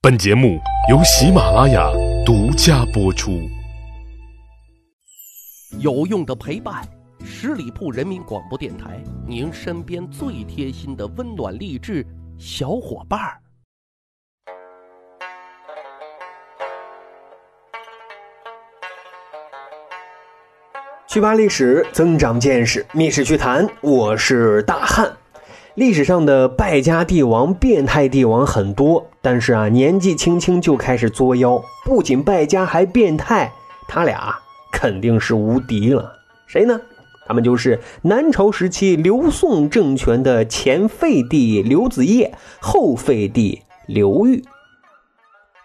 本节目由喜马拉雅独家播出。有用的陪伴，十里铺人民广播电台，您身边最贴心的温暖励志小伙伴儿。去扒历史，增长见识，密史趣谈。我是大汉。历史上的败家帝王、变态帝王很多，但是啊，年纪轻轻就开始作妖，不仅败家还变态，他俩肯定是无敌了。谁呢？他们就是南朝时期刘宋政权的前废帝刘子业，后废帝刘裕。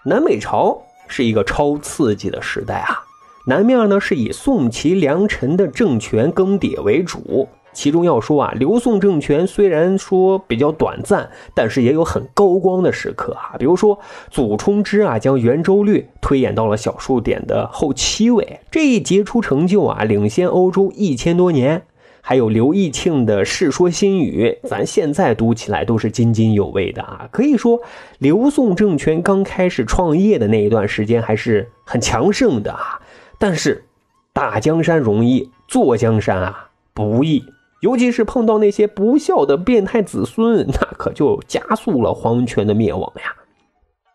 南北朝是一个超刺激的时代啊！南面呢是以宋齐梁陈的政权更迭为主。其中要说啊，刘宋政权虽然说比较短暂，但是也有很高光的时刻啊。比如说，祖冲之啊，将圆周率推演到了小数点的后七位，这一杰出成就啊，领先欧洲一千多年。还有刘义庆的《世说新语》，咱现在读起来都是津津有味的啊。可以说，刘宋政权刚开始创业的那一段时间还是很强盛的啊。但是，打江山容易，坐江山啊不易。尤其是碰到那些不孝的变态子孙，那可就加速了皇权的灭亡呀。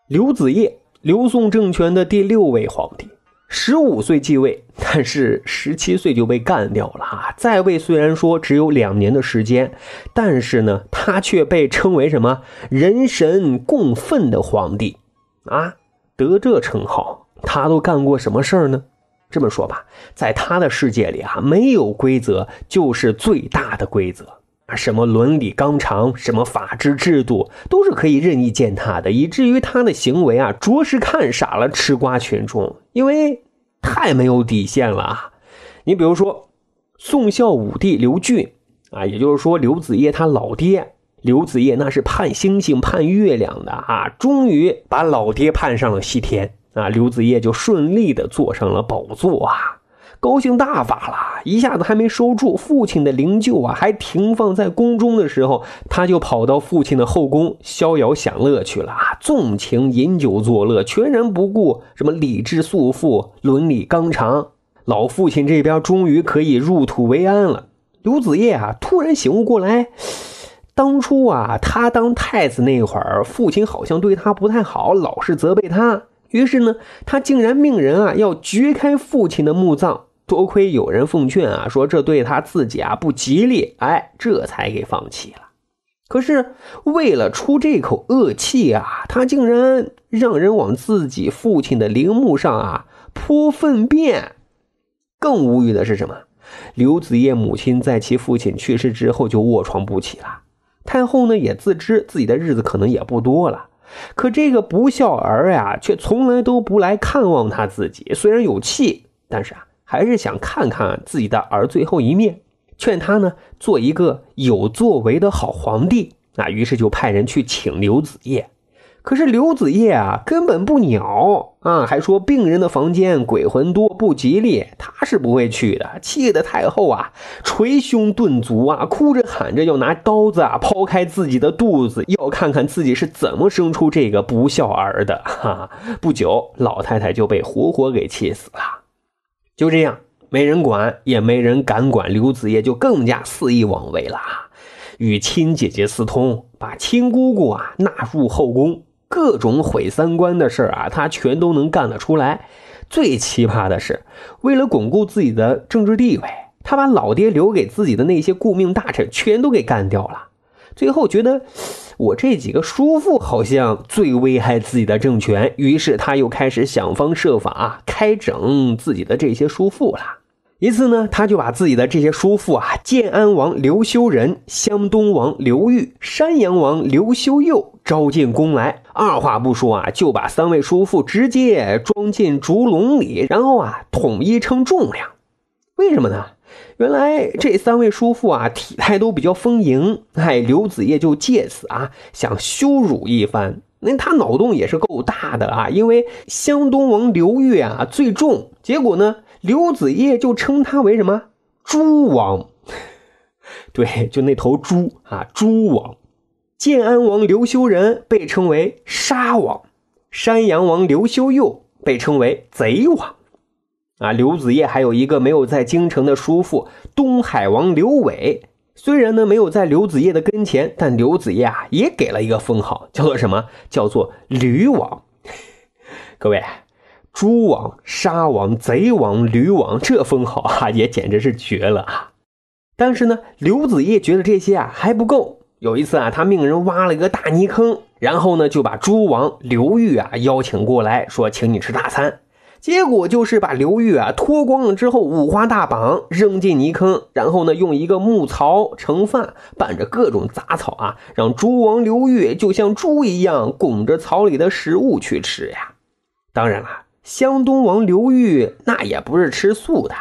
刘子业，刘宋政权的第六位皇帝，十五岁继位，但是十七岁就被干掉了啊。在位虽然说只有两年的时间，但是呢，他却被称为什么“人神共愤”的皇帝啊？得这称号，他都干过什么事儿呢？这么说吧，在他的世界里啊，没有规则就是最大的规则啊！什么伦理纲常，什么法治制度，都是可以任意践踏的，以至于他的行为啊，着实看傻了吃瓜群众，因为太没有底线了啊！你比如说，宋孝武帝刘俊啊，也就是说刘子业他老爹，刘子业那是盼星星盼月亮的啊，终于把老爹盼上了西天。啊，刘子业就顺利的坐上了宝座啊，高兴大发了，一下子还没收住父亲的灵柩啊，还停放在宫中的时候，他就跑到父亲的后宫逍遥享乐去了啊，纵情饮酒作乐，全然不顾什么礼制束缚、伦理纲常。老父亲这边终于可以入土为安了。刘子业啊，突然醒悟过来，当初啊，他当太子那会儿，父亲好像对他不太好，老是责备他。于是呢，他竟然命人啊要掘开父亲的墓葬。多亏有人奉劝啊，说这对他自己啊不吉利，哎，这才给放弃了。可是为了出这口恶气啊，他竟然让人往自己父亲的陵墓上啊泼粪便。更无语的是什么？刘子业母亲在其父亲去世之后就卧床不起了。太后呢也自知自己的日子可能也不多了。可这个不孝儿呀，却从来都不来看望他自己。虽然有气，但是啊，还是想看看自己的儿最后一面，劝他呢做一个有作为的好皇帝。啊，于是就派人去请刘子业。可是刘子业啊，根本不鸟啊，还说病人的房间鬼魂多不吉利，他是不会去的。气得太后啊，捶胸顿足啊，哭着喊着要拿刀子啊剖开自己的肚子，要看看自己是怎么生出这个不孝儿的。哈，不久，老太太就被活活给气死了。就这样，没人管，也没人敢管，刘子业就更加肆意妄为了，与亲姐姐私通，把亲姑姑啊纳入后宫。各种毁三观的事啊，他全都能干得出来。最奇葩的是，为了巩固自己的政治地位，他把老爹留给自己的那些顾命大臣全都给干掉了。最后觉得我这几个叔父好像最危害自己的政权，于是他又开始想方设法开整自己的这些叔父了。一次呢，他就把自己的这些叔父啊，建安王刘修仁、湘东王刘裕、山阳王刘修佑招进宫来，二话不说啊，就把三位叔父直接装进竹笼里，然后啊，统一称重量。为什么呢？原来这三位叔父啊，体态都比较丰盈，哎，刘子业就借此啊，想羞辱一番。那他脑洞也是够大的啊，因为湘东王刘裕啊最重，结果呢？刘子业就称他为什么猪王？对，就那头猪啊，猪王。建安王刘修仁被称为沙王，山阳王刘修佑被称为贼王。啊，刘子业还有一个没有在京城的叔父东海王刘伟，虽然呢没有在刘子业的跟前，但刘子业啊也给了一个封号，叫做什么？叫做驴王。各位，猪王、沙王、贼王、驴王，这封号啊也简直是绝了啊！但是呢，刘子业觉得这些啊还不够。有一次啊，他命人挖了一个大泥坑，然后呢就把猪王刘裕啊邀请过来，说请你吃大餐。结果就是把刘裕啊脱光了之后，五花大绑扔进泥坑，然后呢用一个木槽盛饭，拌着各种杂草啊，让猪王刘裕就像猪一样拱着槽里的食物去吃呀。当然了，湘东王刘裕那也不是吃素的。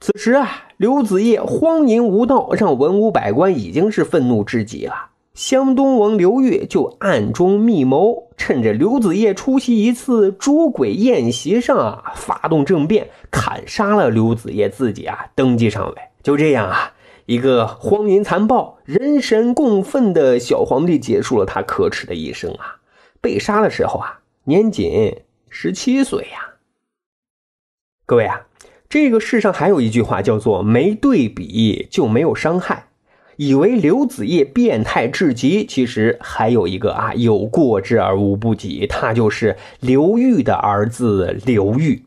此时啊，刘子业荒淫无道，让文武百官已经是愤怒至极了。湘东王刘裕就暗中密谋，趁着刘子业出席一次捉鬼宴席上啊，发动政变，砍杀了刘子业，自己啊登基上位。就这样啊，一个荒淫残暴、人神共愤的小皇帝结束了他可耻的一生啊！被杀的时候啊，年仅十七岁呀。各位啊，这个世上还有一句话叫做“没对比就没有伤害”。以为刘子业变态至极，其实还有一个啊，有过之而无不及，他就是刘裕的儿子刘裕。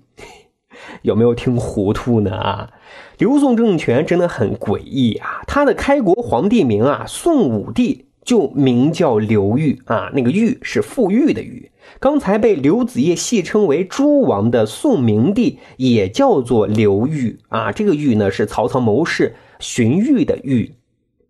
有没有听糊涂呢？啊，刘宋政权真的很诡异啊！他的开国皇帝名啊，宋武帝就名叫刘裕啊，那个裕是富裕的裕。刚才被刘子业戏称为诸王的宋明帝也叫做刘裕啊，这个裕呢是曹操谋士荀彧的彧。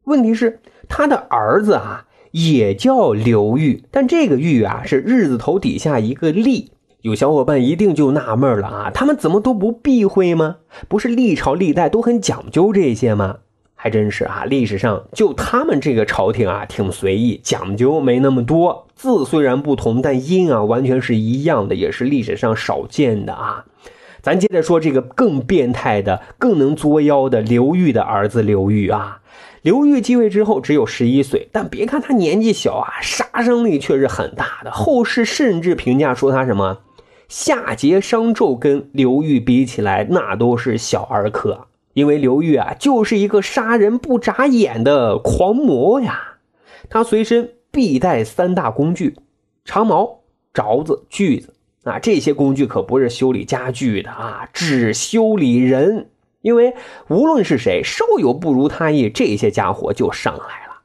问题是他的儿子啊，也叫刘裕，但这个裕啊是日字头底下一个立。有小伙伴一定就纳闷了啊，他们怎么都不避讳吗？不是历朝历代都很讲究这些吗？还真是啊，历史上就他们这个朝廷啊，挺随意，讲究没那么多。字虽然不同，但音啊完全是一样的，也是历史上少见的啊。咱接着说这个更变态的、更能作妖的刘裕的儿子刘裕啊。刘裕继位之后只有十一岁，但别看他年纪小啊，杀伤力却是很大的。后世甚至评价说他什么夏桀、商纣跟刘裕比起来，那都是小儿科。因为刘裕啊，就是一个杀人不眨眼的狂魔呀。他随身必带三大工具：长矛、凿子、锯子。啊，这些工具可不是修理家具的啊，只修理人。因为无论是谁，稍有不如他意，这些家伙就上来了。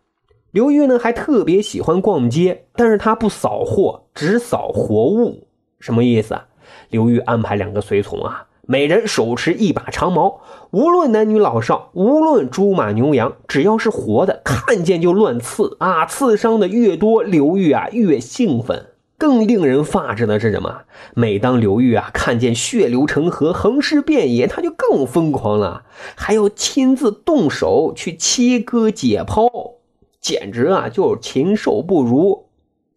刘裕呢，还特别喜欢逛街，但是他不扫货，只扫活物。什么意思啊？刘裕安排两个随从啊，每人手持一把长矛，无论男女老少，无论猪马牛羊，只要是活的，看见就乱刺啊！刺伤的越多，刘裕啊越兴奋。更令人发指的是什么？每当刘裕啊看见血流成河、横尸遍野，他就更疯狂了，还要亲自动手去切割解剖，简直啊就禽兽不如。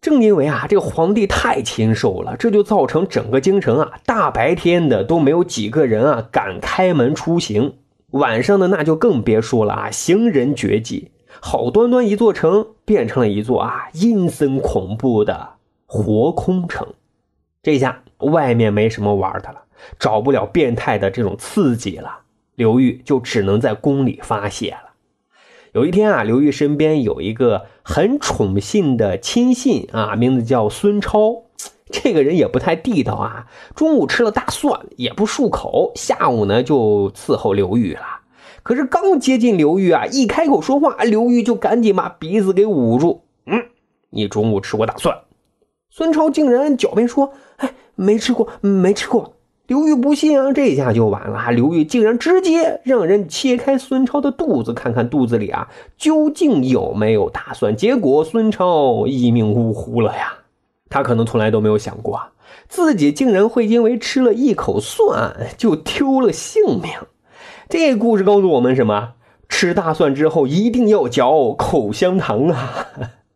正因为啊这个皇帝太禽兽了，这就造成整个京城啊大白天的都没有几个人啊敢开门出行，晚上的那就更别说了啊，行人绝迹。好端端一座城变成了一座啊阴森恐怖的。活空城，这下外面没什么玩的了，找不了变态的这种刺激了。刘裕就只能在宫里发泄了。有一天啊，刘裕身边有一个很宠信的亲信啊，名字叫孙超。这个人也不太地道啊，中午吃了大蒜也不漱口，下午呢就伺候刘裕了。可是刚接近刘裕啊，一开口说话，刘裕就赶紧把鼻子给捂住。嗯，你中午吃过大蒜？孙超竟然狡辩说：“哎，没吃过，没吃过。”刘裕不信啊，这下就完了。刘裕竟然直接让人切开孙超的肚子，看看肚子里啊究竟有没有大蒜。结果孙超一命呜呼了呀！他可能从来都没有想过，自己竟然会因为吃了一口蒜就丢了性命。这故事告诉我们什么？吃大蒜之后一定要嚼口香糖啊！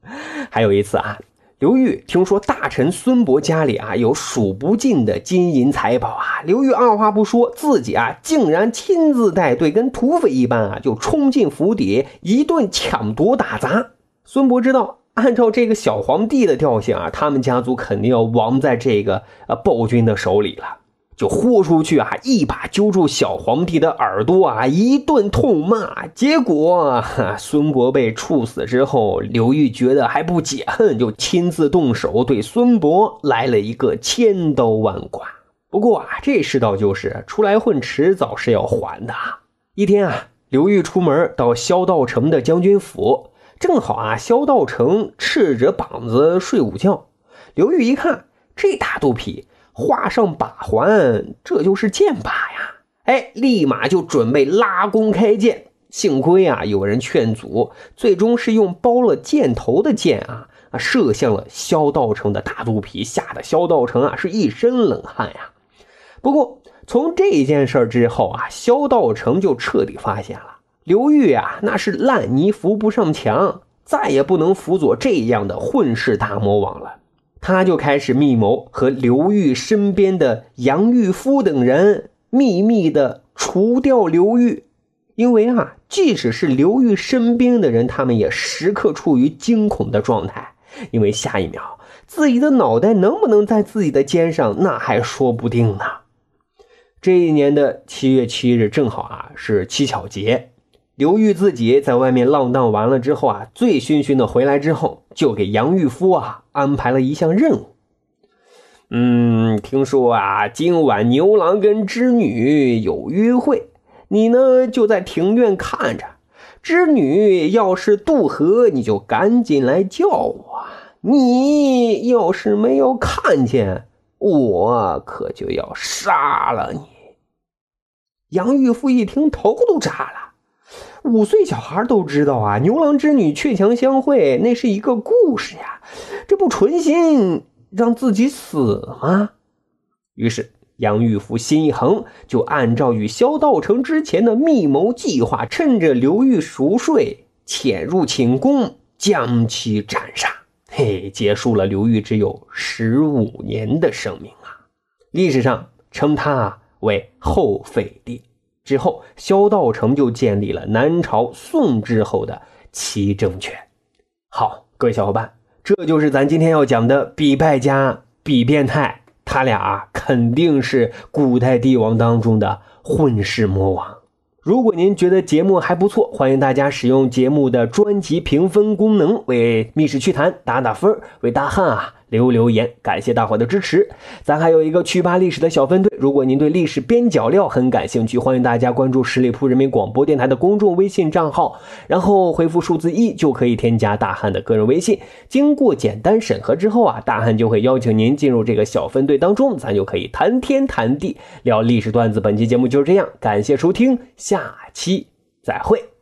还有一次啊。刘裕听说大臣孙伯家里啊有数不尽的金银财宝啊，刘裕二话不说，自己啊竟然亲自带队，跟土匪一般啊就冲进府邸，一顿抢夺打砸。孙伯知道按照这个小皇帝的调性啊，他们家族肯定要亡在这个呃暴君的手里了。就豁出去啊，一把揪住小皇帝的耳朵啊，一顿痛骂。结果孙伯被处死之后，刘裕觉得还不解恨，就亲自动手对孙伯来了一个千刀万剐。不过啊，这世道就是出来混，迟早是要还的。一天啊，刘裕出门到萧道成的将军府，正好啊，萧道成赤着膀子睡午觉。刘裕一看，这大肚皮。画上把环，这就是箭靶呀！哎，立马就准备拉弓开箭。幸亏啊，有人劝阻，最终是用包了箭头的箭啊啊射向了萧道成的大肚皮，吓得萧道成啊是一身冷汗呀。不过从这件事之后啊，萧道成就彻底发现了刘裕啊那是烂泥扶不上墙，再也不能辅佐这样的混世大魔王了。他就开始密谋和刘裕身边的杨玉夫等人秘密的除掉刘裕，因为啊，即使是刘裕身边的人，他们也时刻处于惊恐的状态，因为下一秒自己的脑袋能不能在自己的肩上，那还说不定呢。这一年的七月七日，正好啊是七巧节。刘玉自己在外面浪荡完了之后啊，醉醺醺的回来之后，就给杨玉夫啊安排了一项任务。嗯，听说啊，今晚牛郎跟织女有约会，你呢就在庭院看着。织女要是渡河，你就赶紧来叫我。你要是没有看见，我可就要杀了你。杨玉夫一听，头都炸了。五岁小孩都知道啊，牛郎织女鹊桥相会，那是一个故事呀，这不存心让自己死吗？于是杨玉福心一横，就按照与萧道成之前的密谋计划，趁着刘裕熟睡，潜入寝宫，将其斩杀。嘿，结束了刘裕只有十五年的生命啊！历史上称他为后废帝。之后，萧道成就建立了南朝宋之后的齐政权。好，各位小伙伴，这就是咱今天要讲的比败家、比变态，他俩肯定是古代帝王当中的混世魔王。如果您觉得节目还不错，欢迎大家使用节目的专辑评分功能为《密室趣谈》打打分，为大汉啊留留言，感谢大伙的支持。咱还有一个趣吧历史的小分队，如果您对历史边角料很感兴趣，欢迎大家关注十里铺人民广播电台的公众微信账号，然后回复数字一就可以添加大汉的个人微信。经过简单审核之后啊，大汉就会邀请您进入这个小分队当中，咱就可以谈天谈地聊历史段子。本期节目就是这样，感谢收听，下期再会。